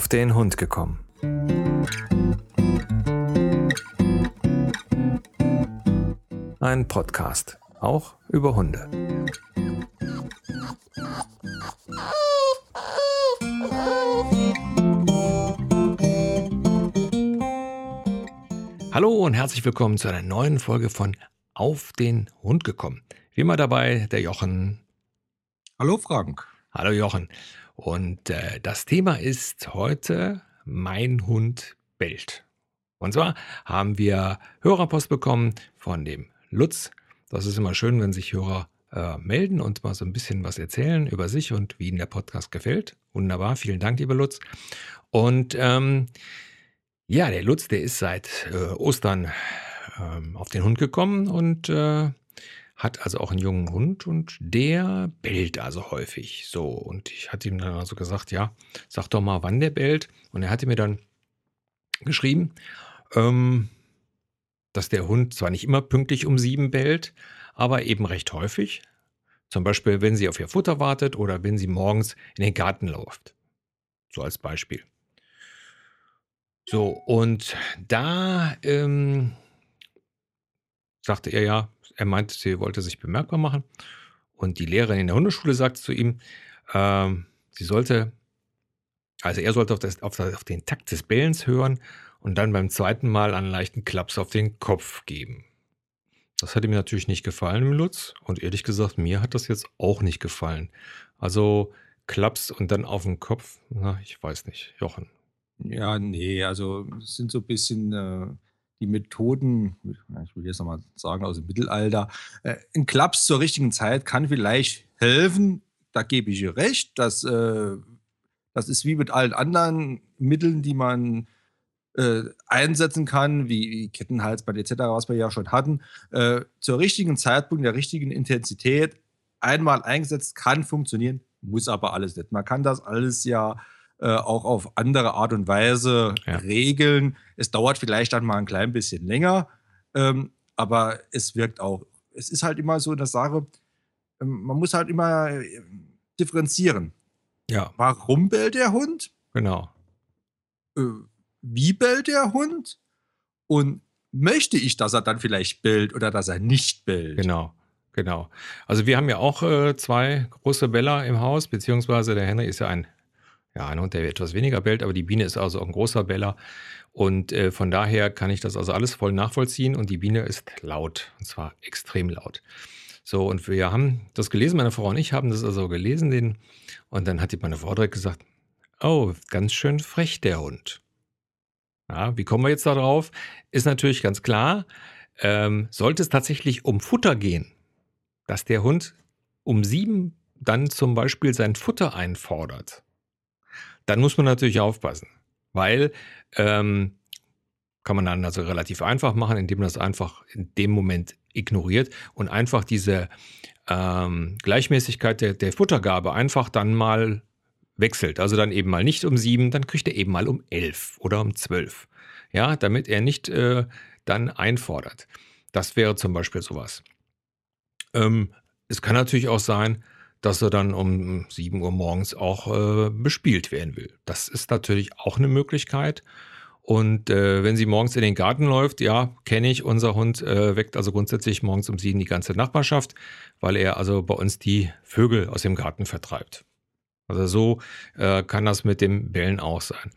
auf den Hund gekommen. Ein Podcast, auch über Hunde. Hallo und herzlich willkommen zu einer neuen Folge von Auf den Hund gekommen. Wie immer dabei der Jochen. Hallo Frank. Hallo Jochen. Und äh, das Thema ist heute Mein Hund bellt. Und zwar haben wir Hörerpost bekommen von dem Lutz. Das ist immer schön, wenn sich Hörer äh, melden und mal so ein bisschen was erzählen über sich und wie ihnen der Podcast gefällt. Wunderbar, vielen Dank, lieber Lutz. Und ähm, ja, der Lutz, der ist seit äh, Ostern ähm, auf den Hund gekommen und äh, hat also auch einen jungen Hund und der bellt also häufig. So, und ich hatte ihm dann also gesagt, ja, sag doch mal, wann der bellt. Und er hatte mir dann geschrieben, ähm, dass der Hund zwar nicht immer pünktlich um sieben bellt, aber eben recht häufig. Zum Beispiel, wenn sie auf ihr Futter wartet oder wenn sie morgens in den Garten läuft. So als Beispiel. So, und da ähm, sagte er ja, er meinte, sie wollte sich bemerkbar machen. Und die Lehrerin in der Hundeschule sagte zu ihm, ähm, sie sollte, also er sollte auf, das, auf, auf den Takt des Bellens hören und dann beim zweiten Mal einen leichten Klaps auf den Kopf geben. Das hat ihm natürlich nicht gefallen Lutz und ehrlich gesagt, mir hat das jetzt auch nicht gefallen. Also Klaps und dann auf den Kopf, na, ich weiß nicht, Jochen. Ja, nee, also sind so ein bisschen äh, die Methoden, ich will jetzt nochmal sagen, aus dem Mittelalter. Äh, ein Klaps zur richtigen Zeit kann vielleicht helfen, da gebe ich ihr recht. Das, äh, das ist wie mit allen anderen Mitteln, die man äh, einsetzen kann, wie, wie Kettenhalsband etc., was wir ja schon hatten. Äh, zur richtigen Zeitpunkt, der richtigen Intensität einmal eingesetzt, kann funktionieren, muss aber alles nicht. Man kann das alles ja äh, auch auf andere Art und Weise ja. regeln. Es dauert vielleicht dann mal ein klein bisschen länger, ähm, aber es wirkt auch. Es ist halt immer so eine Sache, ähm, man muss halt immer äh, differenzieren. Ja. Warum bellt der Hund? Genau. Äh, wie bellt der Hund? Und möchte ich, dass er dann vielleicht bellt oder dass er nicht bellt? Genau. Genau. Also wir haben ja auch äh, zwei große Beller im Haus, beziehungsweise der Henry ist ja ein ja, ein Hund, der etwas weniger bellt, aber die Biene ist also auch ein großer Beller. Und äh, von daher kann ich das also alles voll nachvollziehen. Und die Biene ist laut, und zwar extrem laut. So, und wir haben das gelesen, meine Frau und ich haben das also gelesen, den, und dann hat die meine Frau direkt gesagt, oh, ganz schön frech der Hund. Ja, wie kommen wir jetzt da drauf? Ist natürlich ganz klar, ähm, sollte es tatsächlich um Futter gehen, dass der Hund um sieben dann zum Beispiel sein Futter einfordert, dann muss man natürlich aufpassen, weil ähm, kann man dann also relativ einfach machen, indem man das einfach in dem Moment ignoriert und einfach diese ähm, Gleichmäßigkeit der, der Futtergabe einfach dann mal wechselt. Also dann eben mal nicht um sieben, dann kriegt er eben mal um elf oder um zwölf. Ja, damit er nicht äh, dann einfordert. Das wäre zum Beispiel sowas. Ähm, es kann natürlich auch sein, dass er dann um 7 Uhr morgens auch äh, bespielt werden will. Das ist natürlich auch eine Möglichkeit. Und äh, wenn sie morgens in den Garten läuft, ja, kenne ich, unser Hund äh, weckt also grundsätzlich morgens um sieben die ganze Nachbarschaft, weil er also bei uns die Vögel aus dem Garten vertreibt. Also so äh, kann das mit dem Bellen auch sein.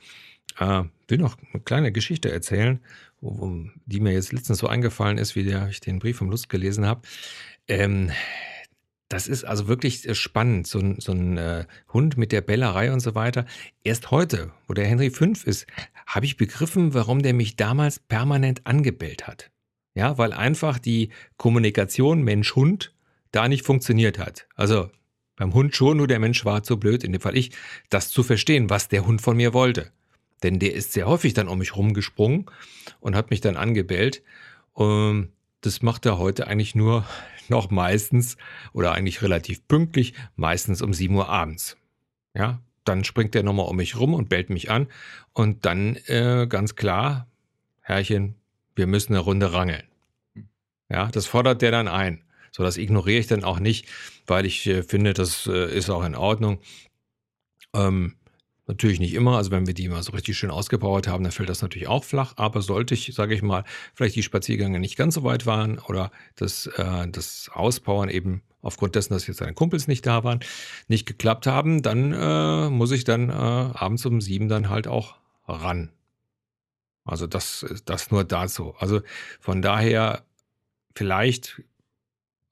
Äh, will noch eine kleine Geschichte erzählen, die mir jetzt letztens so eingefallen ist, wie der, ich den Brief vom Lust gelesen habe. Ähm, das ist also wirklich äh, spannend, so ein, so ein äh, Hund mit der Bellerei und so weiter. Erst heute, wo der Henry 5 ist, habe ich begriffen, warum der mich damals permanent angebellt hat. Ja, weil einfach die Kommunikation Mensch-Hund da nicht funktioniert hat. Also beim Hund schon, nur der Mensch war zu blöd, in dem Fall ich, das zu verstehen, was der Hund von mir wollte. Denn der ist sehr häufig dann um mich rumgesprungen und hat mich dann angebellt. Und das macht er heute eigentlich nur noch meistens oder eigentlich relativ pünktlich, meistens um 7 Uhr abends. Ja, dann springt er nochmal um mich rum und bellt mich an und dann äh, ganz klar, Herrchen, wir müssen eine Runde rangeln. Ja, das fordert der dann ein. So, das ignoriere ich dann auch nicht, weil ich äh, finde, das äh, ist auch in Ordnung. Ähm, Natürlich nicht immer, also wenn wir die mal so richtig schön ausgepowert haben, dann fällt das natürlich auch flach, aber sollte ich, sage ich mal, vielleicht die Spaziergänge nicht ganz so weit waren oder das, äh, das Auspowern eben aufgrund dessen, dass jetzt seine Kumpels nicht da waren, nicht geklappt haben, dann äh, muss ich dann äh, abends um sieben dann halt auch ran. Also das, das nur dazu. Also von daher vielleicht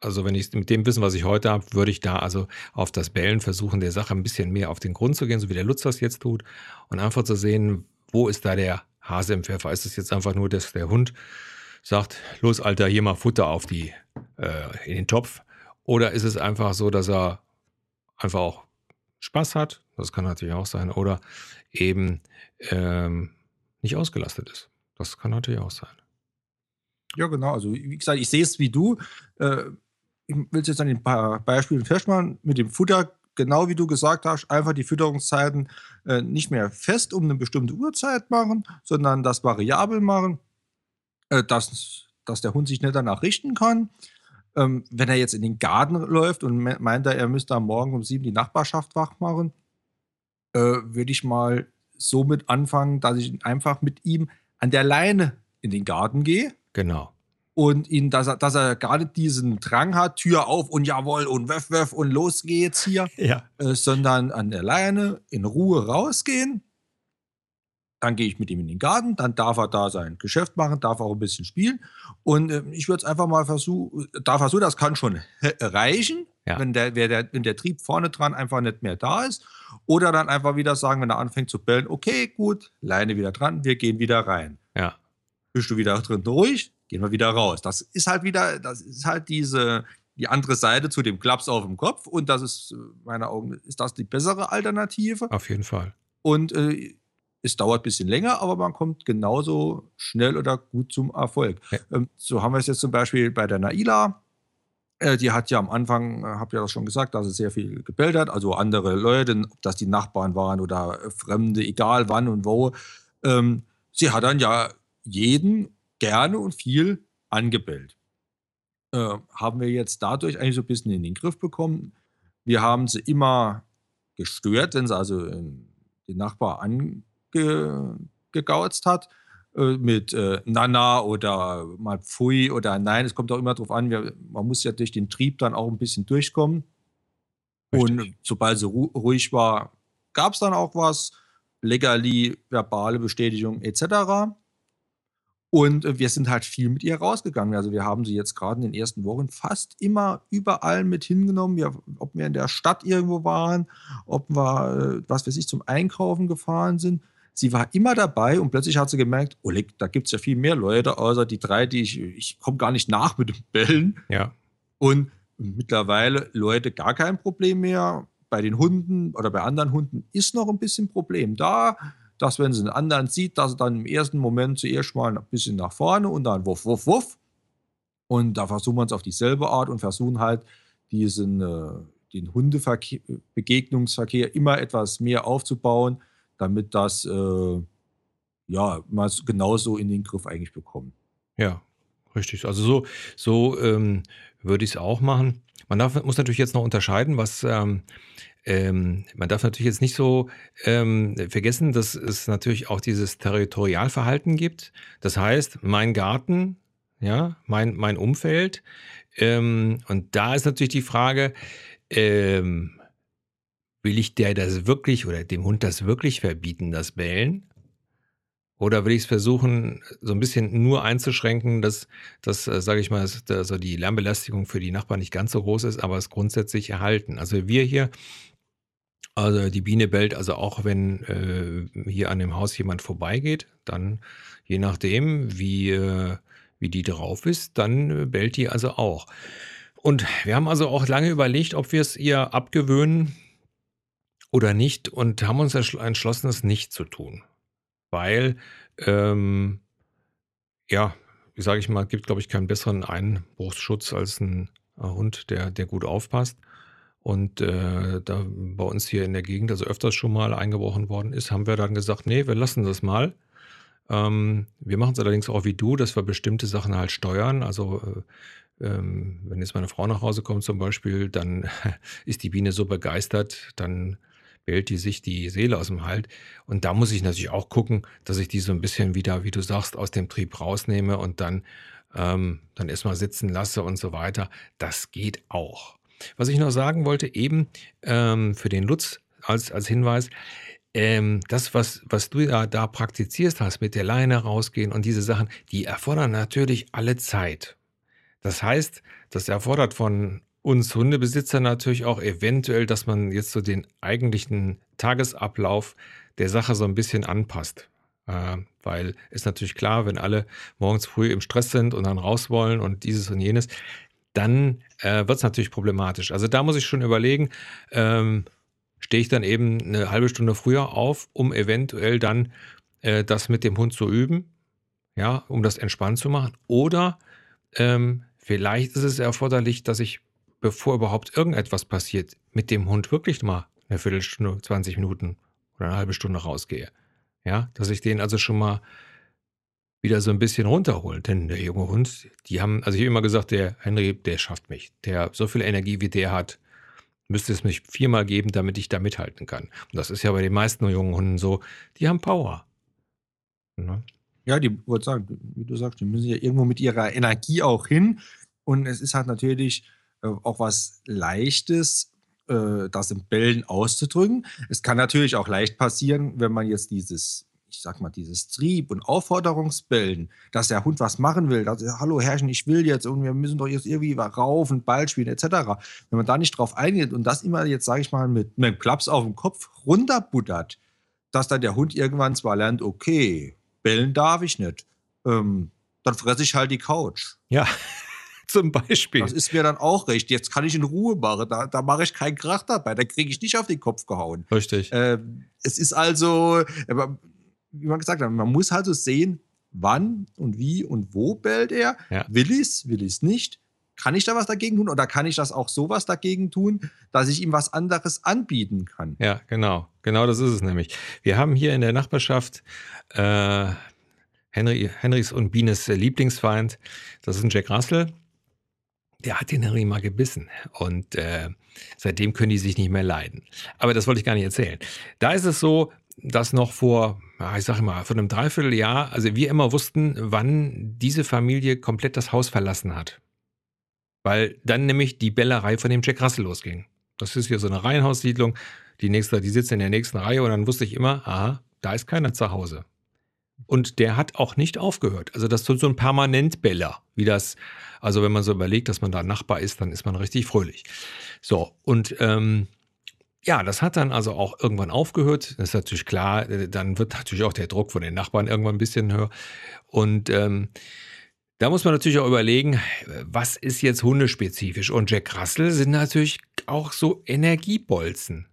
also wenn ich mit dem Wissen, was ich heute habe, würde ich da also auf das Bellen versuchen, der Sache ein bisschen mehr auf den Grund zu gehen, so wie der Lutz das jetzt tut, und einfach zu sehen, wo ist da der Hase im Pfeffer? Ist es jetzt einfach nur, dass der Hund sagt, los Alter, hier mal Futter auf die, äh, in den Topf? Oder ist es einfach so, dass er einfach auch Spaß hat? Das kann natürlich auch sein. Oder eben ähm, nicht ausgelastet ist. Das kann natürlich auch sein. Ja, genau. Also, wie gesagt, ich sehe es wie du. Äh, ich will es jetzt an paar Beispielen festmachen. Mit dem Futter, genau wie du gesagt hast, einfach die Fütterungszeiten äh, nicht mehr fest um eine bestimmte Uhrzeit machen, sondern das variabel machen, äh, dass, dass der Hund sich nicht danach richten kann. Ähm, wenn er jetzt in den Garten läuft und meint er, er müsste am Morgen um sieben die Nachbarschaft wach machen, äh, würde ich mal somit anfangen, dass ich einfach mit ihm an der Leine in den Garten gehe. Genau und ihn, dass er, dass er gar nicht diesen Drang hat, Tür auf und jawohl und wöff, wöff und los geht's hier, ja. äh, sondern an der Leine in Ruhe rausgehen. Dann gehe ich mit ihm in den Garten, dann darf er da sein Geschäft machen, darf auch ein bisschen spielen. Und äh, ich würde es einfach mal versuchen, darf er so, das kann schon reichen, ja. wenn, der, der, wenn der Trieb vorne dran einfach nicht mehr da ist. Oder dann einfach wieder sagen, wenn er anfängt zu bellen, okay, gut, Leine wieder dran, wir gehen wieder rein. Ja. Bist du wieder drin ruhig, gehen wir wieder raus. Das ist halt wieder, das ist halt diese, die andere Seite zu dem Klaps auf dem Kopf und das ist, meiner Augen, ist das die bessere Alternative. Auf jeden Fall. Und äh, es dauert ein bisschen länger, aber man kommt genauso schnell oder gut zum Erfolg. Ja. Ähm, so haben wir es jetzt zum Beispiel bei der Naila. Äh, die hat ja am Anfang, äh, habe ja das schon gesagt, dass sie sehr viel gebellt hat, also andere Leute, ob das die Nachbarn waren oder Fremde, egal wann und wo. Ähm, sie hat dann ja jeden gerne und viel angebellt. Äh, haben wir jetzt dadurch eigentlich so ein bisschen in den Griff bekommen. Wir haben sie immer gestört, wenn sie also äh, den Nachbar angegauzt hat äh, mit äh, Nana oder mal Pfui oder Nein. Es kommt auch immer darauf an, wir, man muss ja durch den Trieb dann auch ein bisschen durchkommen. Richtig. Und sobald sie ru ruhig war, gab es dann auch was. Legali, verbale Bestätigung etc. Und äh, wir sind halt viel mit ihr rausgegangen. Also wir haben sie jetzt gerade in den ersten Wochen fast immer überall mit hingenommen. Wir, ob wir in der Stadt irgendwo waren, ob wir, äh, was weiß ich, zum Einkaufen gefahren sind. Sie war immer dabei und plötzlich hat sie gemerkt, oh, da gibt es ja viel mehr Leute, außer die drei, die ich, ich komme gar nicht nach mit dem Bellen. Ja. Und mittlerweile Leute gar kein Problem mehr. Bei den Hunden oder bei anderen Hunden ist noch ein bisschen Problem da dass wenn sie einen anderen sieht, dass er dann im ersten Moment zuerst mal ein bisschen nach vorne und dann wuff, wuff, wuff. Und da versuchen wir es auf dieselbe Art und versuchen halt diesen, äh, den Hundebegegnungsverkehr immer etwas mehr aufzubauen, damit das äh, ja mal genauso in den Griff eigentlich bekommt. Ja, richtig. Also so, so ähm, würde ich es auch machen. Man darf, muss natürlich jetzt noch unterscheiden, was ähm, ähm, man darf natürlich jetzt nicht so ähm, vergessen, dass es natürlich auch dieses Territorialverhalten gibt. Das heißt, mein Garten, ja, mein, mein Umfeld. Ähm, und da ist natürlich die Frage, ähm, will ich der das wirklich oder dem Hund das wirklich verbieten, das Bellen? Oder will ich es versuchen, so ein bisschen nur einzuschränken, dass, dass äh, sage ich mal, also die Lärmbelästigung für die Nachbarn nicht ganz so groß ist, aber es grundsätzlich erhalten. Also wir hier also die Biene bellt also auch, wenn äh, hier an dem Haus jemand vorbeigeht, dann je nachdem, wie, äh, wie die drauf ist, dann äh, bellt die also auch. Und wir haben also auch lange überlegt, ob wir es ihr abgewöhnen oder nicht und haben uns entschlossen, es nicht zu tun. Weil, ähm, ja, wie sage ich mal, gibt, glaube ich, keinen besseren Einbruchsschutz als ein Hund, der, der gut aufpasst und äh, da bei uns hier in der Gegend also öfters schon mal eingebrochen worden ist, haben wir dann gesagt, nee, wir lassen das mal. Ähm, wir machen es allerdings auch wie du, dass wir bestimmte Sachen halt steuern. Also äh, ähm, wenn jetzt meine Frau nach Hause kommt zum Beispiel, dann ist die Biene so begeistert, dann bellt die sich die Seele aus dem Halt. Und da muss ich natürlich auch gucken, dass ich die so ein bisschen wieder, wie du sagst, aus dem Trieb rausnehme und dann, ähm, dann erstmal sitzen lasse und so weiter. Das geht auch. Was ich noch sagen wollte, eben ähm, für den Lutz als, als Hinweis, ähm, das, was, was du da, da praktizierst hast, mit der Leine rausgehen und diese Sachen, die erfordern natürlich alle Zeit. Das heißt, das erfordert von uns Hundebesitzer natürlich auch eventuell, dass man jetzt so den eigentlichen Tagesablauf der Sache so ein bisschen anpasst. Äh, weil ist natürlich klar, wenn alle morgens früh im Stress sind und dann raus wollen und dieses und jenes, dann äh, wird es natürlich problematisch. Also da muss ich schon überlegen, ähm, stehe ich dann eben eine halbe Stunde früher auf, um eventuell dann äh, das mit dem Hund zu üben, ja, um das entspannt zu machen. Oder ähm, vielleicht ist es erforderlich, dass ich, bevor überhaupt irgendetwas passiert, mit dem Hund wirklich mal eine Viertelstunde, 20 Minuten oder eine halbe Stunde rausgehe. Ja, dass ich den also schon mal wieder so ein bisschen runterholen. Denn der junge Hund, die haben, also ich habe immer gesagt, der Henry, der schafft mich. Der so viel Energie wie der hat, müsste es mich viermal geben, damit ich da mithalten kann. Und das ist ja bei den meisten jungen Hunden so, die haben Power. Ne? Ja, die wollte sagen, wie du sagst, die müssen ja irgendwo mit ihrer Energie auch hin. Und es ist halt natürlich äh, auch was Leichtes, äh, das im Bellen auszudrücken. Es kann natürlich auch leicht passieren, wenn man jetzt dieses ich sag mal, dieses Trieb- und Aufforderungsbellen, dass der Hund was machen will, dass er, hallo Herrchen, ich will jetzt und wir müssen doch jetzt irgendwie rauf und Ball spielen, etc. Wenn man da nicht drauf eingeht und das immer jetzt, sage ich mal, mit, mit einem Klaps auf dem Kopf runterbuttert, dass dann der Hund irgendwann zwar lernt, okay, bellen darf ich nicht, ähm, dann fresse ich halt die Couch. Ja. Zum Beispiel. Das ist mir dann auch recht. Jetzt kann ich in Ruhe machen. Da, da mache ich keinen Krach dabei. Da kriege ich nicht auf den Kopf gehauen. Richtig. Ähm, es ist also, wie man gesagt hat, man muss halt so sehen, wann und wie und wo bellt er. Ja. Will ich's, will ich's nicht? Kann ich da was dagegen tun oder kann ich das auch sowas dagegen tun, dass ich ihm was anderes anbieten kann? Ja, genau. Genau das ist es nämlich. Wir haben hier in der Nachbarschaft äh, Henry, Henrys und Bienes Lieblingsfeind. Das ist ein Jack Russell. Der hat den Henry mal gebissen und äh, seitdem können die sich nicht mehr leiden. Aber das wollte ich gar nicht erzählen. Da ist es so, dass noch vor ich sage mal, vor einem Dreivierteljahr, also wir immer wussten, wann diese Familie komplett das Haus verlassen hat. Weil dann nämlich die Bellerei von dem Jack Russell losging. Das ist hier so eine Reihenhaussiedlung. Die nächste, die sitzt in der nächsten Reihe und dann wusste ich immer, aha, da ist keiner zu Hause. Und der hat auch nicht aufgehört. Also das ist so ein Permanentbeller, wie das, also wenn man so überlegt, dass man da Nachbar ist, dann ist man richtig fröhlich. So, und ähm, ja, das hat dann also auch irgendwann aufgehört. Das ist natürlich klar. Äh, dann wird natürlich auch der Druck von den Nachbarn irgendwann ein bisschen höher. Und ähm, da muss man natürlich auch überlegen, was ist jetzt hundespezifisch? Und Jack Russell sind natürlich auch so Energiebolzen.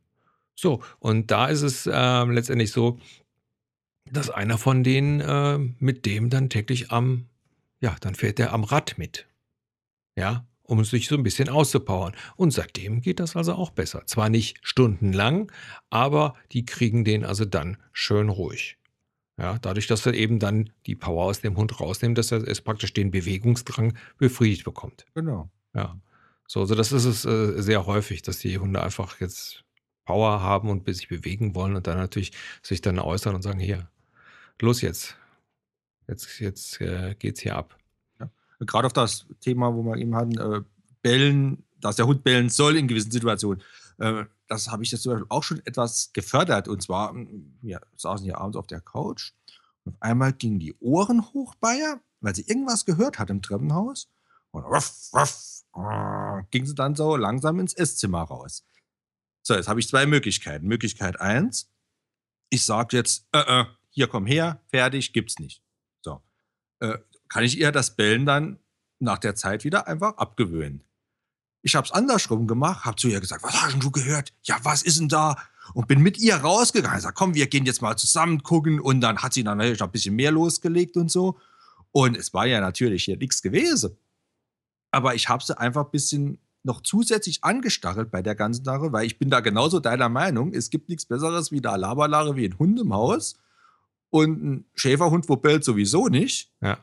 So, und da ist es äh, letztendlich so, dass einer von denen äh, mit dem dann täglich am, ja, dann fährt er am Rad mit. Ja, um sich so ein bisschen auszupowern. Und seitdem geht das also auch besser. Zwar nicht stundenlang, aber die kriegen den also dann schön ruhig. Ja, dadurch, dass er eben dann die Power aus dem Hund rausnimmt, dass er es praktisch den Bewegungsdrang befriedigt bekommt. Genau. Ja. So, also das ist es äh, sehr häufig, dass die Hunde einfach jetzt Power haben und sich bewegen wollen und dann natürlich sich dann äußern und sagen, hier, los jetzt. Jetzt, jetzt äh, geht's hier ab gerade auf das Thema, wo wir eben hatten, äh, bellen, dass der Hund bellen soll in gewissen Situationen. Äh, das habe ich jetzt auch schon etwas gefördert. Und zwar, wir saßen hier abends auf der Couch und auf einmal gingen die Ohren hoch bei ihr, weil sie irgendwas gehört hat im Treppenhaus. Und ruff, ruff, ging sie dann so langsam ins Esszimmer raus. So, jetzt habe ich zwei Möglichkeiten. Möglichkeit eins, ich sage jetzt, äh, äh, hier komm her, fertig, gibt's nicht. So. Äh, kann ich ihr das Bellen dann nach der Zeit wieder einfach abgewöhnen. Ich habe es andersrum gemacht, habe zu ihr gesagt, was hast du gehört? Ja, was ist denn da? Und bin mit ihr rausgegangen. Ich sag, komm, wir gehen jetzt mal zusammen gucken. Und dann hat sie dann natürlich noch ein bisschen mehr losgelegt und so. Und es war ja natürlich hier nichts gewesen. Aber ich habe sie einfach ein bisschen noch zusätzlich angestachelt bei der ganzen Sache, weil ich bin da genauso deiner Meinung. Es gibt nichts Besseres wie da Laberlare wie ein Hund im Haus. Und ein Schäferhund, wo bellt sowieso nicht. Ja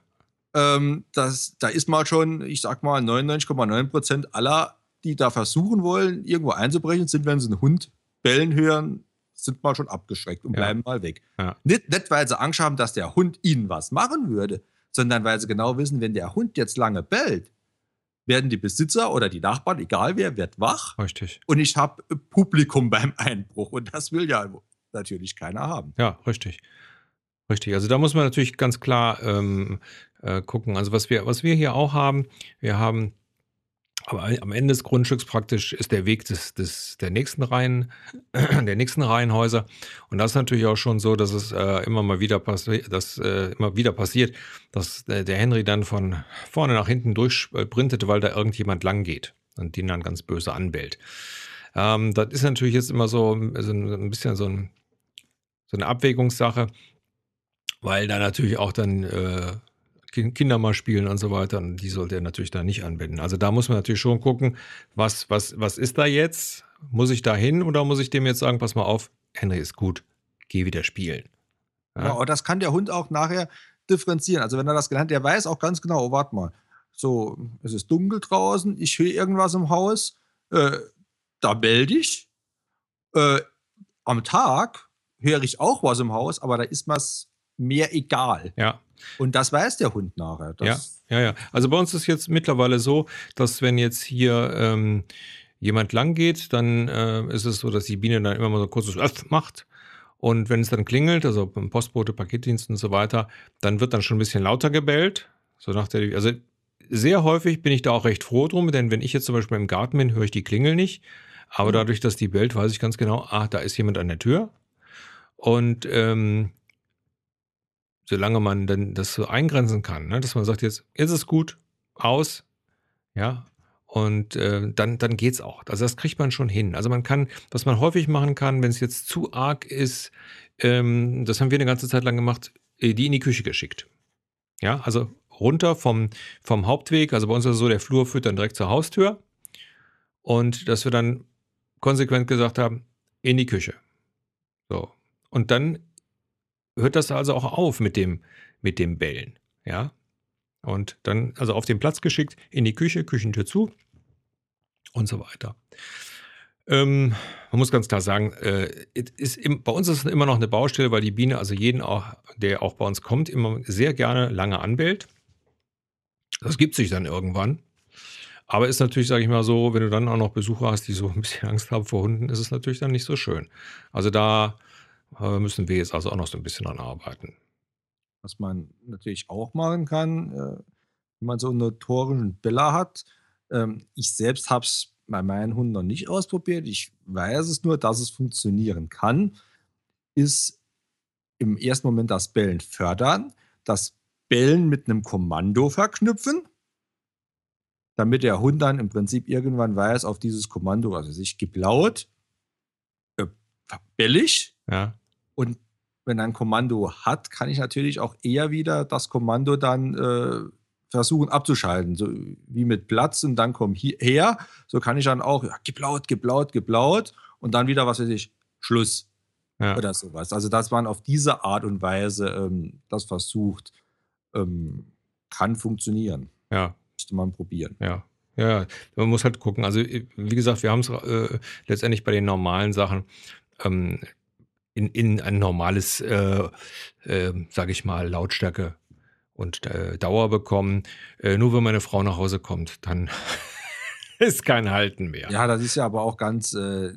ähm, das, da ist mal schon, ich sag mal, 99,9 Prozent aller, die da versuchen wollen, irgendwo einzubrechen, sind, wenn sie einen Hund bellen hören, sind mal schon abgeschreckt und Ja. bleiben mal weg. Ja. Nicht, nicht, weil sie Angst haben, dass der Hund ihnen was machen würde, sondern weil sie genau wissen, wenn der Hund jetzt lange bellt, werden die Besitzer oder die Nachbarn, egal wer, wird wach Richtig. und ich habe Publikum beim Einbruch und das will ja natürlich keiner haben. Ja, richtig. Richtig. Also da muss man natürlich ganz klar ähm, äh, gucken. Also was wir, was wir hier auch haben, wir haben aber am Ende des Grundstücks praktisch ist der Weg des, des, der nächsten Reihen, der nächsten Reihenhäuser. Und das ist natürlich auch schon so, dass es äh, immer mal wieder passiert, dass äh, immer wieder passiert, dass äh, der Henry dann von vorne nach hinten durchsprintet, weil da irgendjemand lang geht und den dann ganz böse anbellt. Ähm, das ist natürlich jetzt immer so, so ein, bisschen so, ein, so eine Abwägungssache, weil da natürlich auch dann äh, Kin- Kinder mal spielen und so weiter. Und die sollte er natürlich da nicht anbinden. Also da muss man natürlich schon gucken, was, was, was ist da jetzt? Muss ich da hin oder muss ich dem jetzt sagen, pass mal auf, Henry ist gut, geh wieder spielen. Ja. aber das kann der Hund auch nachher differenzieren. Also wenn er das gelernt, der weiß auch ganz genau, oh, warte mal, so, es ist dunkel draußen, ich höre irgendwas im Haus, äh, da melde ich. Äh, am Tag höre ich auch was im Haus, aber da ist mir's mehr egal. Ja, Und das weiß der Hund nachher. Das, Ja, ja. Also bei uns ist jetzt mittlerweile so, dass wenn jetzt hier ähm, jemand lang geht, dann äh, ist es so, dass die Biene dann immer mal so kurzes Öff macht. Und wenn es dann klingelt, also beim Postbote, Paketdienst und so weiter, dann wird dann schon ein bisschen lauter gebellt. So nach der, also sehr häufig bin ich da auch recht froh drum, denn wenn ich jetzt zum Beispiel im Garten bin, höre ich die Klingel nicht. Aber Mhm. dadurch, dass die bellt, weiß ich ganz genau, ah, da ist jemand an der Tür. Und ähm, solange man dann das so eingrenzen kann, ne, dass man sagt, jetzt, ist gut, aus, ja, und äh, dann, dann geht's auch. Also das kriegt man schon hin. Also man kann, was man häufig machen kann, wenn es jetzt zu arg ist, ähm, das haben wir eine ganze Zeit lang gemacht, äh, die in die Küche geschickt. Ja, also runter vom, vom Hauptweg, also bei uns ist es so, der Flur führt dann direkt zur Haustür und dass wir dann konsequent gesagt haben, in die Küche. So. Und dann hört das also auch auf mit dem, mit dem Bellen. Ja. Und dann, also auf den Platz geschickt, in die Küche, Küchentür zu und so weiter. Ähm, man muss ganz klar sagen, äh, ist im, bei uns ist es immer noch eine Baustelle, weil die Biene, also jeden, auch, der auch bei uns kommt, immer sehr gerne lange anbellt. Das gibt sich dann irgendwann. Aber ist natürlich, sage ich mal so, wenn du dann auch noch Besucher hast, die so ein bisschen Angst haben vor Hunden, ist es natürlich dann nicht so schön. Also da äh, müssen wir jetzt also auch noch so ein bisschen dran arbeiten. Was man natürlich auch machen kann, äh, wenn man so einen notorischen Bella hat. Ähm, ich selbst habe es bei meinen Hunden noch nicht ausprobiert. Ich weiß es nur, dass es funktionieren kann. Ist im ersten Moment das Bellen fördern, das Bellen mit einem Kommando verknüpfen, damit der Hund dann im Prinzip irgendwann weiß, auf dieses Kommando, also sich gib laut, äh, bell ich, Ja, und wenn er ein Kommando hat, kann ich natürlich auch eher wieder das Kommando dann äh, versuchen abzuschalten. So wie mit Platz und dann komm hi- her. So kann ich dann auch, ja, gib laut, gib laut, gib laut und dann wieder, was weiß ich, Schluss ja. oder sowas. Also, dass man auf diese Art und Weise ähm, das versucht, ähm, kann funktionieren. ja. Müsste man probieren. Ja, ja, ja. man muss halt gucken. Also, wie gesagt, wir haben es äh, letztendlich bei den normalen Sachen ähm, in, in ein normales, äh, äh, sage ich mal, Lautstärke und äh, Dauer bekommen. Äh, nur wenn meine Frau nach Hause kommt, dann ist kein Halten mehr. Ja, das ist ja aber auch ganz äh,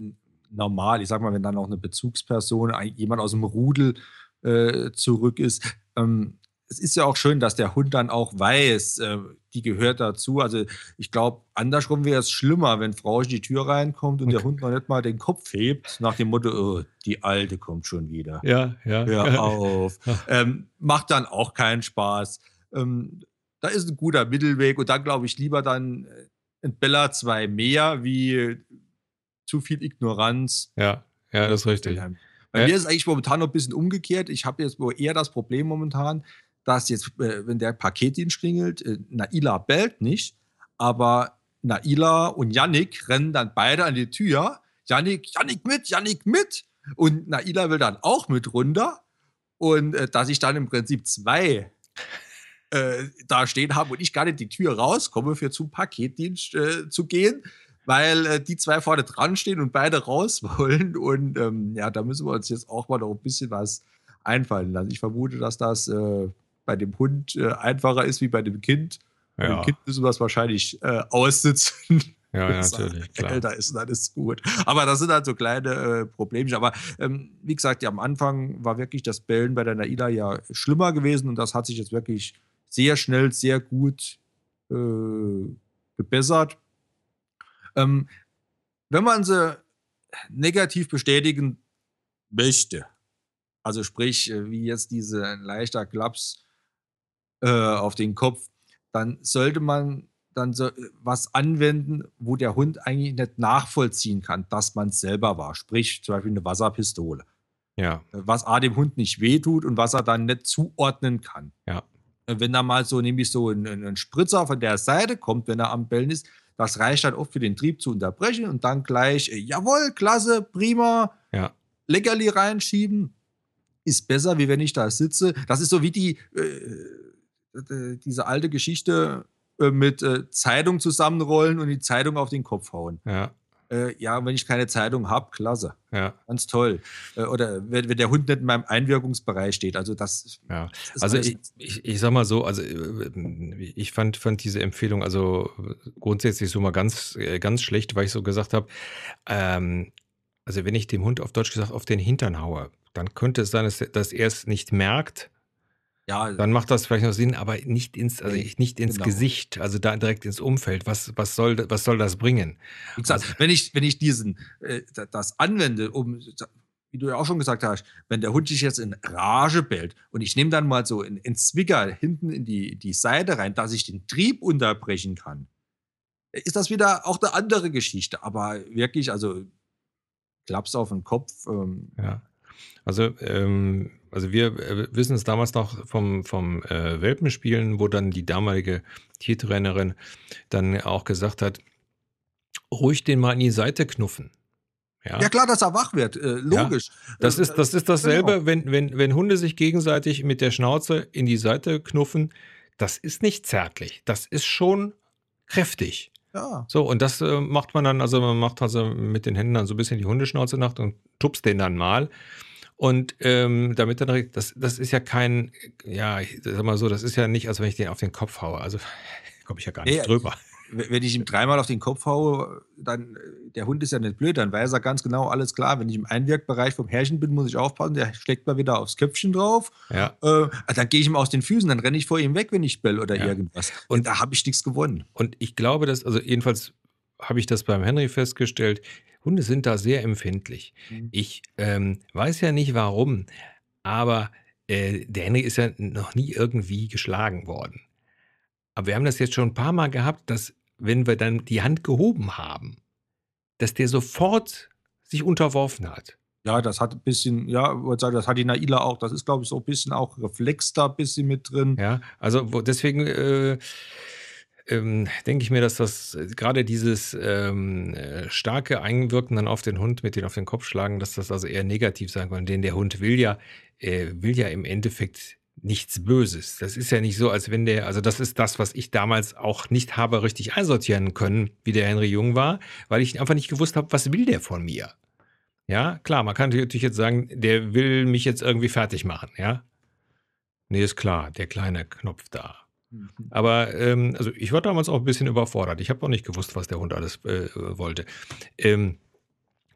normal. Ich sag mal, wenn dann auch eine Bezugsperson, jemand aus dem Rudel äh, zurück ist. Ähm, es ist ja auch schön, dass der Hund dann auch weiß, äh, die gehört dazu. Also ich glaube, andersrum wäre es schlimmer, wenn Frau in die Tür reinkommt und der Hund noch nicht mal den Kopf hebt, nach dem Motto, oh, die Alte kommt schon wieder. Ja, ja. Hör auf. ähm, macht dann auch keinen Spaß. Ähm, da ist ein guter Mittelweg und dann glaube ich lieber dann äh, ein Bella 2 mehr wie zu viel Ignoranz. Ja, ja, das ist richtig. Bei mir ist es eigentlich momentan noch ein bisschen umgekehrt. Ich habe jetzt eher das Problem momentan, dass jetzt, äh, wenn der Paketdienst klingelt, äh, Naila bellt nicht, aber Naila und Yannick rennen dann beide an die Tür. Yannick, Yannick mit, Yannick mit. Und Naila will dann auch mit runter. Und äh, dass ich dann im Prinzip zwei äh, da stehen habe und ich gar nicht die Tür rauskomme, für zum Paketdienst äh, zu gehen, weil äh, die zwei vorne dran stehen und beide raus wollen. Und ähm, ja, da müssen wir uns jetzt auch mal noch ein bisschen was einfallen lassen. Ich vermute, dass das äh, bei dem Hund äh, einfacher ist wie bei dem Kind. Ja. Bei dem Kind müssen wir es wahrscheinlich äh, aussitzen. Ja, ja natürlich. Klar. Älter ist, dann ist gut. Aber das sind halt so kleine äh, Probleme. Aber ähm, wie gesagt, ja, am Anfang war wirklich das Bellen bei der Naila ja schlimmer gewesen und das hat sich jetzt wirklich sehr schnell, sehr gut äh, gebessert. Ähm, wenn man sie negativ bestätigen möchte, also sprich, äh, wie jetzt diese leichter Klaps äh, auf den Kopf, dann sollte man dann so äh, was anwenden, wo der Hund eigentlich nicht nachvollziehen kann, dass man es selber war. Sprich, zum Beispiel eine Wasserpistole. Ja. Äh, was A dem Hund nicht wehtut und was er dann nicht zuordnen kann. Ja. Äh, wenn da mal so nämlich so ein, ein Spritzer von der Seite kommt, wenn er am Bellen ist, das reicht dann oft für den Trieb zu unterbrechen und dann gleich, jawohl, klasse, prima, ja. Leckerli reinschieben. Ist besser, wie wenn ich da sitze. Das ist so wie die, äh, diese alte Geschichte äh, mit äh, Zeitung zusammenrollen und die Zeitung auf den Kopf hauen. Ja. Äh, ja, wenn ich keine Zeitung habe, klasse. Ja. Ganz toll. Äh, oder wenn, der Hund nicht in meinem Einwirkungsbereich steht. Also das. Ja. also ich, ich, ich, sag mal so, also äh, ich fand, fand diese Empfehlung also grundsätzlich so mal ganz, äh, ganz schlecht, weil ich so gesagt habe, ähm, also wenn ich dem Hund auf Deutsch gesagt auf den Hintern haue, dann könnte es sein, dass, dass er es nicht merkt ja, dann macht das vielleicht noch Sinn, aber nicht ins, also nicht ins genau. Gesicht, also da direkt ins Umfeld. Was, was, soll, was soll das bringen? Wie gesagt, also, wenn ich, wenn ich diesen, äh, das anwende, um, wie du ja auch schon gesagt hast, wenn der Hund sich jetzt in Rage bellt und ich nehme dann mal so in, in Zwicker hinten in die, die Seite rein, dass ich den Trieb unterbrechen kann, ist das wieder auch eine andere Geschichte. Aber wirklich, also Klaps auf den Kopf. Ähm, ja. Also ähm, also wir äh, wissen es damals noch vom, vom äh, Welpenspielen, wo dann die damalige Tiertrainerin dann auch gesagt hat, ruhig den mal in die Seite knuffen. Ja, ja klar, dass er wach wird, äh, logisch. Ja, das, ist, das ist dasselbe, genau. wenn, wenn, wenn Hunde sich gegenseitig mit der Schnauze in die Seite knuffen. Das ist nicht zärtlich, das ist schon kräftig. Ja. So, und das äh, macht man dann, also man macht also mit den Händen dann so ein bisschen die Hundeschnauze nach und tupst den dann mal. Und ähm, damit dann, das, das ist ja kein, ja, ich sag mal so, das ist ja nicht, als wenn ich den auf den Kopf haue. Also komme ich ja gar nicht nee, drüber. Wenn ich ihm dreimal auf den Kopf haue, dann, der Hund ist ja nicht blöd, dann weiß er ganz genau, alles klar, wenn ich im Einwirkbereich vom Herrchen bin, muss ich aufpassen, der schlägt mal wieder aufs Köpfchen drauf. Ja. Äh, dann gehe ich ihm aus den Füßen, dann renne ich vor ihm weg, wenn ich bell oder ja. irgendwas. Und da habe ich nichts gewonnen. Und ich glaube, dass, also jedenfalls habe ich das beim Henry festgestellt, Hunde sind da sehr empfindlich. Mhm. Ich ähm, weiß ja nicht warum, aber äh, der Henry ist ja noch nie irgendwie geschlagen worden. Aber wir haben das jetzt schon ein paar Mal gehabt, dass wenn wir dann die Hand gehoben haben, dass der sofort sich unterworfen hat. Ja, das hat ein bisschen, ja, sagen, das hat die Naila auch. Das ist, glaube ich, so ein bisschen auch Reflex da ein bisschen mit drin. Ja, also deswegen äh, ähm, denke ich mir, dass das äh, gerade dieses ähm, äh, starke Einwirken dann auf den Hund mit den auf den Kopf schlagen, dass das also eher negativ sein kann. Denn der Hund will ja, äh, will ja im Endeffekt nichts Böses. Das ist ja nicht so, als wenn der, also das ist das, was ich damals auch nicht habe richtig einsortieren können, wie der Henry Jung war, weil ich einfach nicht gewusst habe, was will der von mir. Ja, klar, man kann natürlich jetzt sagen, der will mich jetzt irgendwie fertig machen, ja. Nee, ist klar, der kleine Knopf da. Mhm. Aber ähm, also ich war damals auch ein bisschen überfordert. Ich habe auch nicht gewusst, was der Hund alles äh, wollte. Ähm,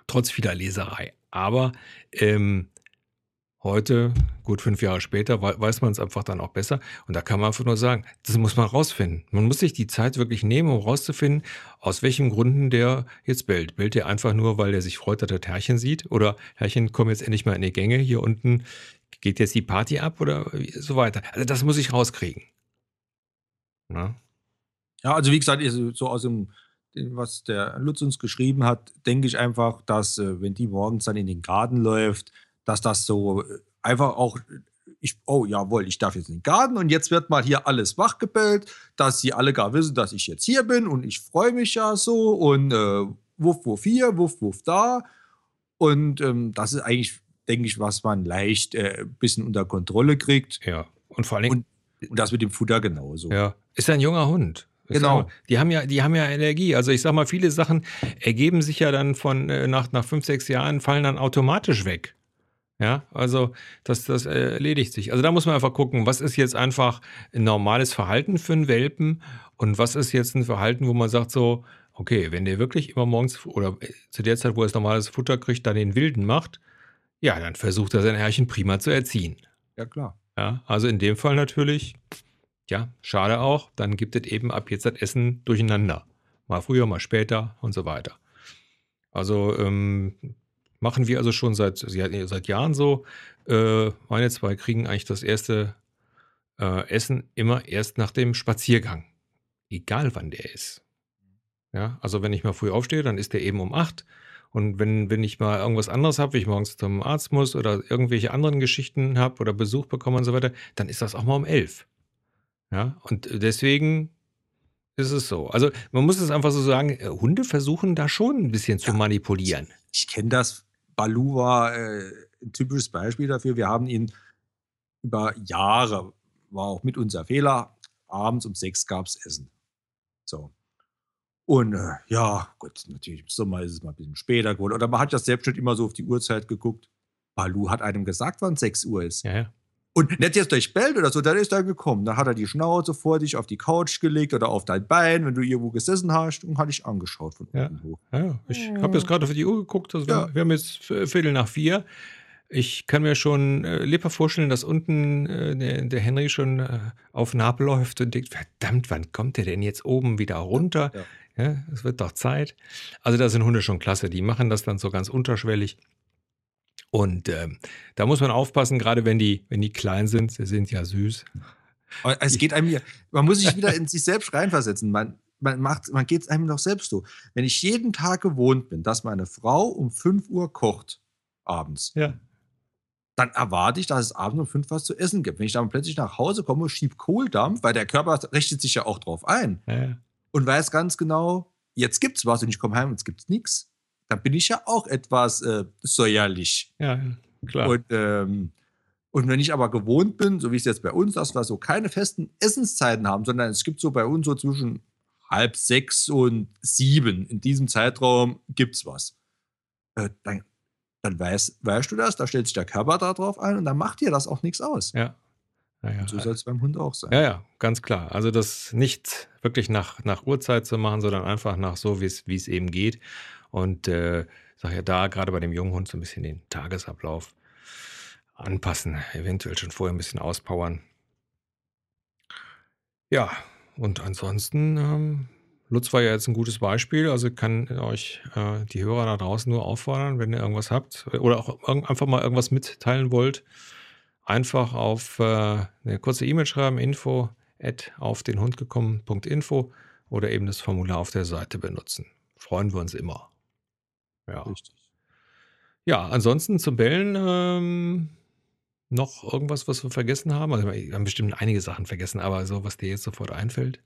trotz vieler Leserei. Aber ähm, heute, gut fünf Jahre später, weiß man es einfach dann auch besser. Und da kann man einfach nur sagen, das muss man rausfinden. Man muss sich die Zeit wirklich nehmen, um rauszufinden, aus welchen Gründen der jetzt bellt. Bellt der einfach nur, weil er sich freut, dass er Herrchen sieht? Oder Herrchen, komm jetzt endlich mal in die Gänge hier unten. Geht jetzt die Party ab oder so weiter? Also das muss ich rauskriegen. Ne? Ja, also wie gesagt, so aus dem, was der Lutz uns geschrieben hat, denke ich einfach, dass äh, wenn die morgens dann in den Garten läuft, dass das so äh, einfach auch ich, oh jawohl, ich darf jetzt in den Garten und jetzt wird mal hier alles wachgebellt, dass sie alle gar wissen, dass ich jetzt hier bin und ich freue mich ja so und äh, wuff, wuff hier, wuff, wuff da. Und ähm, das ist eigentlich, denke ich, was man leicht ein äh, bisschen unter Kontrolle kriegt. Ja, und vor allem. Und, und das mit dem Futter genauso. Ja, ist ein junger Hund. Genau. Die haben ja, die haben ja Energie. Also ich sag mal, viele Sachen ergeben sich ja dann von äh, nach, nach fünf, sechs Jahren, fallen dann automatisch weg. Ja, also das, das erledigt sich. Also da muss man einfach gucken, was ist jetzt einfach ein normales Verhalten für einen Welpen und was ist jetzt ein Verhalten, wo man sagt so, okay, wenn der wirklich immer morgens oder äh, zu der Zeit, wo er das normales Futter kriegt, dann den Wilden macht, ja, dann versucht er sein Herrchen prima zu erziehen. Ja, klar. Ja, also in dem Fall natürlich, ja, schade auch, dann gibt es eben ab jetzt das Essen durcheinander. Mal früher, mal später und so weiter. Also ähm, machen wir also schon seit, seit Jahren so. Äh, meine zwei kriegen eigentlich das erste äh, Essen immer erst nach dem Spaziergang. Egal wann der ist. Ja, also wenn ich mal früh aufstehe, dann ist der eben um acht. Und wenn, wenn ich mal irgendwas anderes habe, wie ich morgens zum Arzt muss oder irgendwelche anderen Geschichten habe oder Besuch bekomme und so weiter, dann ist das auch mal um elf. Ja, und deswegen ist es so. Also man muss es einfach so sagen, äh, Hunde versuchen da schon ein bisschen zu ja, manipulieren. Ich, ich kenne das. Balu war äh, ein typisches Beispiel dafür. Wir haben ihn über Jahre, war auch mit unser Fehler, abends um sechs gab es Essen. So. Und äh, ja, gut, natürlich im Sommer ist es mal ein bisschen später geworden. Oder man hat ja selbst schon immer so auf die Uhrzeit geguckt. Balu hat einem gesagt, wann 6 Uhr ist. Ja, ja. Und nicht jetzt durch bellt oder so, dann ist er gekommen. Dann hat er die Schnauze vor dich auf die Couch gelegt oder auf dein Bein, wenn du irgendwo gesessen hast und hat dich angeschaut von ja. hoch. Ja, ich habe jetzt gerade auf die Uhr geguckt. Also ja. Wir haben jetzt Viertel nach vier. Ich kann mir schon äh, lebhaft vorstellen, dass unten äh, der, der, Henry schon äh, auf Napel läuft und denkt, verdammt, wann kommt der denn jetzt oben wieder runter? Ja. Ja, es wird doch Zeit. Also da sind Hunde schon klasse. Die machen das dann so ganz unterschwellig. Und ähm, da muss man aufpassen, gerade wenn die, wenn die klein sind. Sie sind ja süß. Es geht einem hier, man muss sich wieder in sich selbst reinversetzen. Man, man, macht, man geht es einem doch selbst so. Wenn ich jeden Tag gewohnt bin, dass meine Frau um 5 Uhr kocht, abends, ja. dann erwarte ich, dass es abends um 5 was zu essen gibt. Wenn ich dann plötzlich nach Hause komme, schieb Kohldampf, weil der Körper richtet sich ja auch drauf ein. Ja und weiß ganz genau, jetzt gibt's was und ich komme heim und es gibt nichts, dann bin ich ja auch etwas äh, säuerlich. Ja, klar. Und, ähm, und wenn ich aber gewohnt bin, so wie es jetzt bei uns, dass wir so keine festen Essenszeiten haben, sondern es gibt so bei uns so zwischen halb sechs und sieben, in diesem Zeitraum gibt's was. Äh, dann, dann weißt, weißt du das, da stellt sich der Körper da drauf ein und dann macht dir das auch nichts aus. Ja. Ja, so soll es beim Hund auch sein. Ja, ja, ganz klar. Also das nicht wirklich nach, nach Uhrzeit zu machen, sondern einfach nach so, wie es eben geht. Und äh, sag ja da gerade bei dem jungen Hund so ein bisschen den Tagesablauf anpassen, eventuell schon vorher ein bisschen auspowern. Ja, und ansonsten, ähm, Lutz war ja jetzt ein gutes Beispiel. Also kann euch äh, die Hörer da draußen nur auffordern, wenn ihr irgendwas habt oder auch einfach mal irgendwas mitteilen wollt einfach auf äh, eine kurze E-Mail schreiben, info at auf den Hund gekommen.info oder eben das Formular auf der Seite benutzen. Freuen wir uns immer. Ja. Richtig. Ja, ansonsten zum Bellen ähm, noch irgendwas, was wir vergessen haben? Also wir haben bestimmt einige Sachen vergessen, aber so, was dir jetzt sofort einfällt?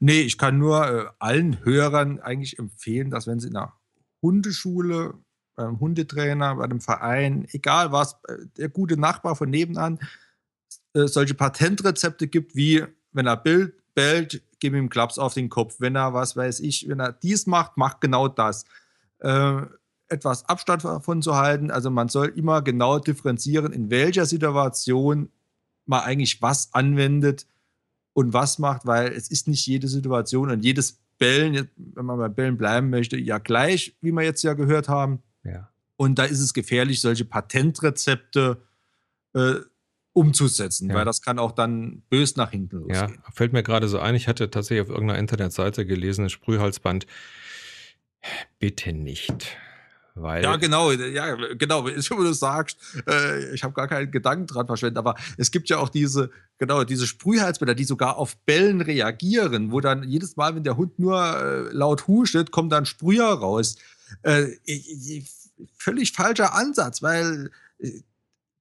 Nee, ich kann nur äh, allen Hörern eigentlich empfehlen, dass wenn sie in einer Hundeschule beim Hundetrainer, bei einem Verein, egal was, äh, der gute Nachbar von nebenan, äh, solche Patentrezepte gibt, wie wenn er bellt, bellt, gib ihm Klaps auf den Kopf. Wenn er, was weiß ich, wenn er dies macht, macht genau das. Äh, etwas Abstand davon zu halten. Also man soll immer genau differenzieren, in welcher Situation man eigentlich was anwendet und was macht, weil es ist nicht jede Situation und jedes Bellen, wenn man bei Bellen bleiben möchte, ja gleich, wie wir jetzt ja gehört haben. Ja. Und da ist es gefährlich, solche Patentrezepte äh, umzusetzen, ja. weil das kann auch dann bös nach hinten losgehen. Ja, fällt mir gerade so ein, ich hatte tatsächlich auf irgendeiner Internetseite gelesen, Sprühhalsband, bitte nicht. Weil ja, genau, ja, genau, wie du sagst, äh, ich habe gar keinen Gedanken dran verschwendet, aber es gibt ja auch diese, genau, diese Sprühhalsbänder, die sogar auf Bellen reagieren, wo dann jedes Mal, wenn der Hund nur äh, laut hustet, kommt dann Sprüher raus. Äh, völlig falscher Ansatz, weil äh,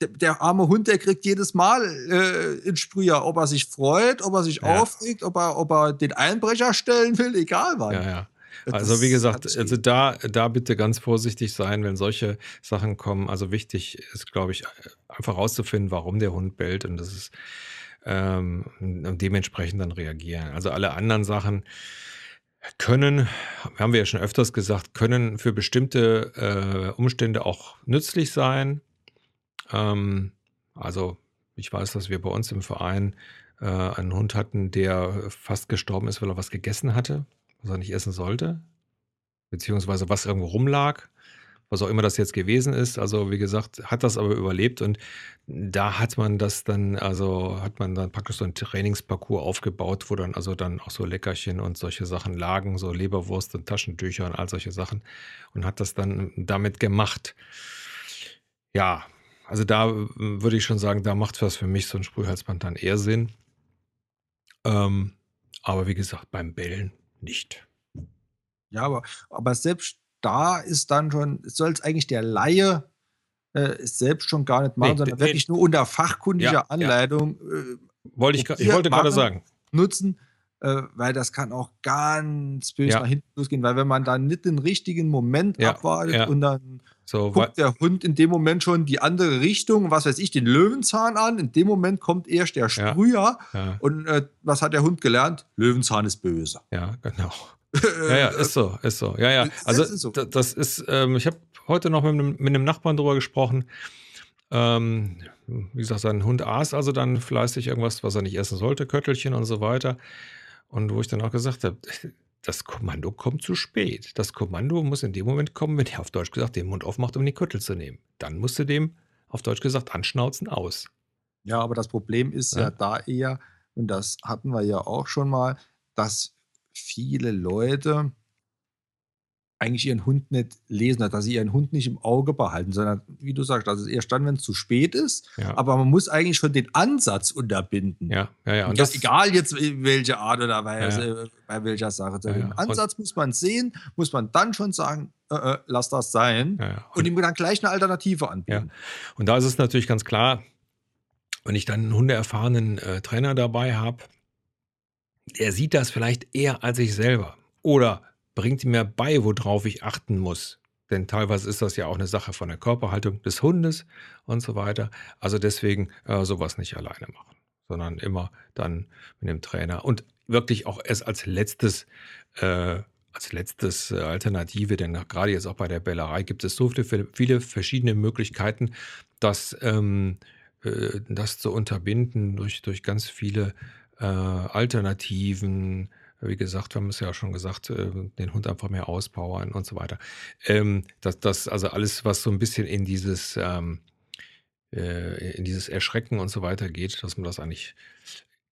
der, arme Hund, der kriegt jedes Mal äh, einen Sprüher, ob er sich freut, ob er sich ja. aufregt, ob er, ob er den Einbrecher stellen will, egal was. Ja, ja. Also wie gesagt, also da, da bitte ganz vorsichtig sein, wenn solche Sachen kommen. Also wichtig ist, glaube ich, einfach rauszufinden, warum der Hund bellt und das ist ähm, dementsprechend dann reagieren. Also alle anderen Sachen können, haben wir ja schon öfters gesagt, können für bestimmte äh, Umstände auch nützlich sein. Ähm, also ich weiß, dass wir bei uns im Verein äh, einen Hund hatten, der fast gestorben ist, weil er was gegessen hatte, was er nicht essen sollte, beziehungsweise was irgendwo rumlag was auch immer das jetzt gewesen ist. Also wie gesagt, hat das aber überlebt und da hat man das dann, also hat man dann praktisch so einen Trainingsparcours aufgebaut, wo dann also dann auch so Leckerchen und solche Sachen lagen, so Leberwurst und Taschentücher und all solche Sachen und hat das dann damit gemacht. Ja, also da würde ich schon sagen, da macht was für mich so ein Sprühhalsband dann eher Sinn. Ähm, aber wie gesagt, beim Bellen nicht. Ja, aber, aber selbst da ist dann schon, soll es eigentlich der Laie äh, selbst schon gar nicht machen, nee, sondern nee, wirklich nur unter fachkundiger ja, Anleitung. Ja. Äh, wollte ich, ich wollte gerade sagen. Nutzen, äh, weil das kann auch ganz böse ja. nach hinten losgehen, weil wenn man dann nicht den richtigen Moment abwartet und dann so, guckt der Hund in dem Moment schon die andere Richtung, was weiß ich, den Löwenzahn an. In dem Moment kommt erst der Sprüher. Und äh, was hat der Hund gelernt? Löwenzahn ist böse. Ja, genau ja, ja, ist so, ist so. Ja, ja. Also das ist, so. das ist ähm, ich habe heute noch mit einem, mit einem Nachbarn drüber gesprochen. Ähm, wie gesagt, sein Hund aß also dann fleißig irgendwas, was er nicht essen sollte, Köttelchen und so weiter. Und wo ich dann auch gesagt habe, das Kommando kommt zu spät. Das Kommando muss in dem Moment kommen, wenn er auf Deutsch gesagt den Mund aufmacht, um die Köttel zu nehmen. Dann musst du dem auf Deutsch gesagt anschnauzen aus. Ja, aber das Problem ist ja, ja da eher, und das hatten wir ja auch schon mal, dass viele Leute eigentlich ihren Hund nicht lesen, dass sie ihren Hund nicht im Auge behalten, sondern wie du sagst, das ist erst dann, wenn es zu spät ist. Ja. Aber man muss eigentlich schon den Ansatz unterbinden. Ja, ja, ja. Und das, egal jetzt welche Art oder Weise, ja, ja. bei welcher Sache. Den Ansatz Und muss man sehen, muss man dann schon sagen, äh, äh, lass das sein. Und, und, ihm dann gleich eine Alternative anbieten. Und da ist es natürlich ganz klar, wenn ich dann einen hundeerfahrenen äh, Trainer dabei habe, der sieht das vielleicht eher als ich selber. Oder bringt mir bei, worauf ich achten muss. Denn teilweise ist das ja auch eine Sache von der Körperhaltung des Hundes und so weiter. Also deswegen äh, sowas nicht alleine machen, sondern immer dann mit dem Trainer und wirklich auch erst als letztes, äh, als letztes äh, Alternative, denn gerade jetzt auch bei der Bellerei gibt es so viele, viele verschiedene Möglichkeiten, das, ähm, äh, das zu unterbinden durch, durch ganz viele äh, Alternativen, wie gesagt, wir haben es ja schon gesagt, äh, den Hund einfach mehr auspowern und so weiter. Ähm, das, das, also alles, was so ein bisschen in dieses, ähm, äh, in dieses Erschrecken und so weiter geht, dass man das eigentlich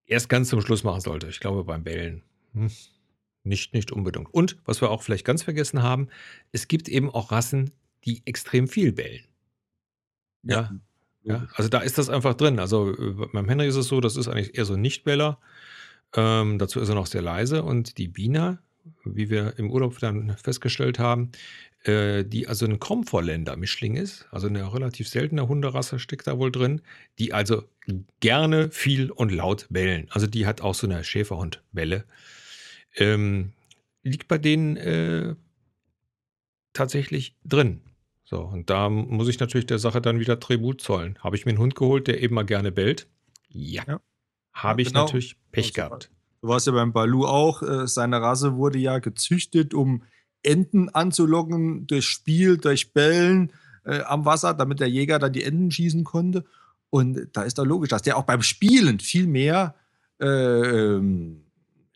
erst ganz zum Schluss machen sollte. Ich glaube, beim Bellen. Hm, nicht, nicht unbedingt. Und was wir auch vielleicht ganz vergessen haben, es gibt eben auch Rassen, die extrem viel bellen. Ja. Ja. Ja, also da ist das einfach drin. Also äh, beim Henry ist es so, das ist eigentlich eher so ein Nichtbeller. Ähm, dazu ist er noch sehr leise. Und die Bina, wie wir im Urlaub dann festgestellt haben, äh, die also ein Komfortländer-Mischling ist, also eine relativ seltene Hunderasse steckt da wohl drin, die also gerne viel und laut bellen. Also die hat auch so eine Schäferhund-Belle. Ähm, liegt bei denen äh, tatsächlich drin. So, und da muss ich natürlich der Sache dann wieder Tribut zollen. Habe ich mir einen Hund geholt, der eben mal gerne bellt? Ja. ja. Habe ich genau. natürlich Pech gehabt. Du warst ja beim Balu auch. Äh, seine Rasse wurde ja gezüchtet, um Enten anzulocken durch Spiel, durch Bellen äh, am Wasser, damit der Jäger dann die Enten schießen konnte. Und da ist doch logisch, dass der auch beim Spielen viel mehr äh, ähm,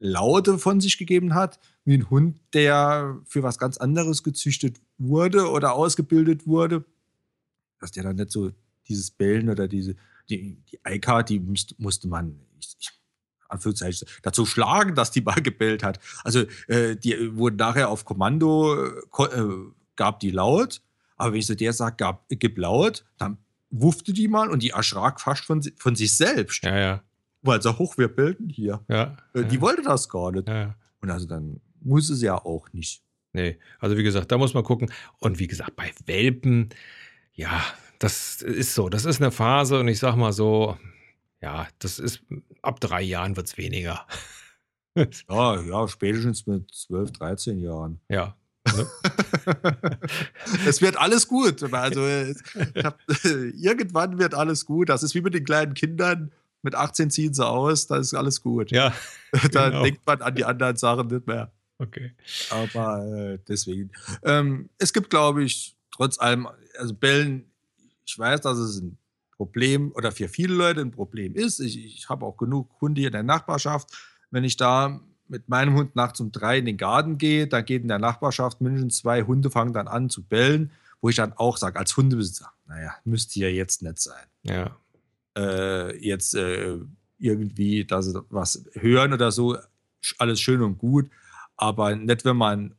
Laute von sich gegeben hat, wie ein Hund, der für was ganz anderes gezüchtet wurde oder ausgebildet wurde, dass der dann nicht so dieses Bellen oder diese, die, die IK, die müsste, musste man, ich, ich, Anführungszeichen, dazu schlagen, dass die mal gebellt hat. Also äh, die wurden nachher auf Kommando, äh, gab die laut, aber wenn ich so der sagt, gab, gib laut, dann wuffte die mal und die erschrak fast von, von sich selbst. Ja, ja. Weil sie hoch, wir bilden hier. Ja, äh, die ja. wollte das gar nicht. Ja. Und also dann muss es ja auch nicht. Nee, also wie gesagt, da muss man gucken. Und wie gesagt, bei Welpen, ja, das ist so. Das ist eine Phase und ich sag mal so, ja, das ist ab drei Jahren wird es weniger. ja, ja, spätestens mit 12, 13 Jahren. Ja. Ne? es wird alles gut. Also hab, irgendwann wird alles gut. Das ist wie mit den kleinen Kindern. Mit 18 ziehen sie aus, da ist alles gut. Ja. da genau. denkt man an die anderen Sachen nicht mehr. Okay. Aber äh, deswegen. Ähm, es gibt, glaube ich, trotz allem, also Bällen, ich weiß, dass es ein Problem oder für viele Leute ein Problem ist. Ich, ich habe auch genug Hunde hier in der Nachbarschaft. Wenn ich da mit meinem Hund nachts um drei in den Garten gehe, da geht in der Nachbarschaft mindestens zwei Hunde fangen dann an zu bellen, wo ich dann auch sage, als Hundebesitzer, naja, müsste ja jetzt nicht sein. Ja. Äh, jetzt äh, irgendwie, sie was hören oder so, alles schön und gut, aber nicht, wenn man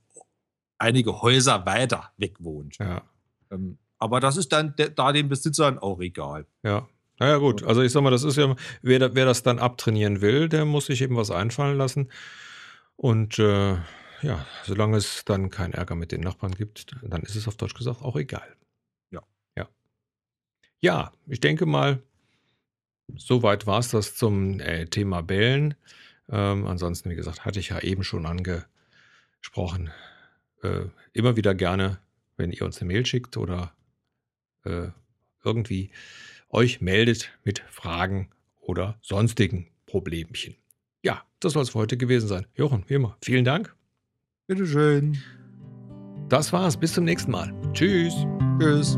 einige Häuser weiter weg wohnt. Ja. Ähm, aber das ist dann da den Besitzern auch egal. Ja. Naja, gut. Also ich sag mal, das ist ja, wer, wer das dann abtrainieren will, der muss sich eben was einfallen lassen. Und äh, ja, solange es dann keinen Ärger mit den Nachbarn gibt, dann ist es auf Deutsch gesagt auch egal. Ja. Ja. Ja, ich denke mal, soweit war es das zum äh, Thema Bällen. Ähm, ansonsten, wie gesagt, hatte ich ja eben schon angesprochen. Äh, immer wieder gerne, wenn ihr uns eine Mail schickt oder äh, irgendwie euch meldet mit Fragen oder sonstigen Problemchen. Ja, das soll es für heute gewesen sein. Jochen, wie immer, vielen Dank. Bitteschön. Das war's. Bis zum nächsten Mal. Tschüss. Tschüss.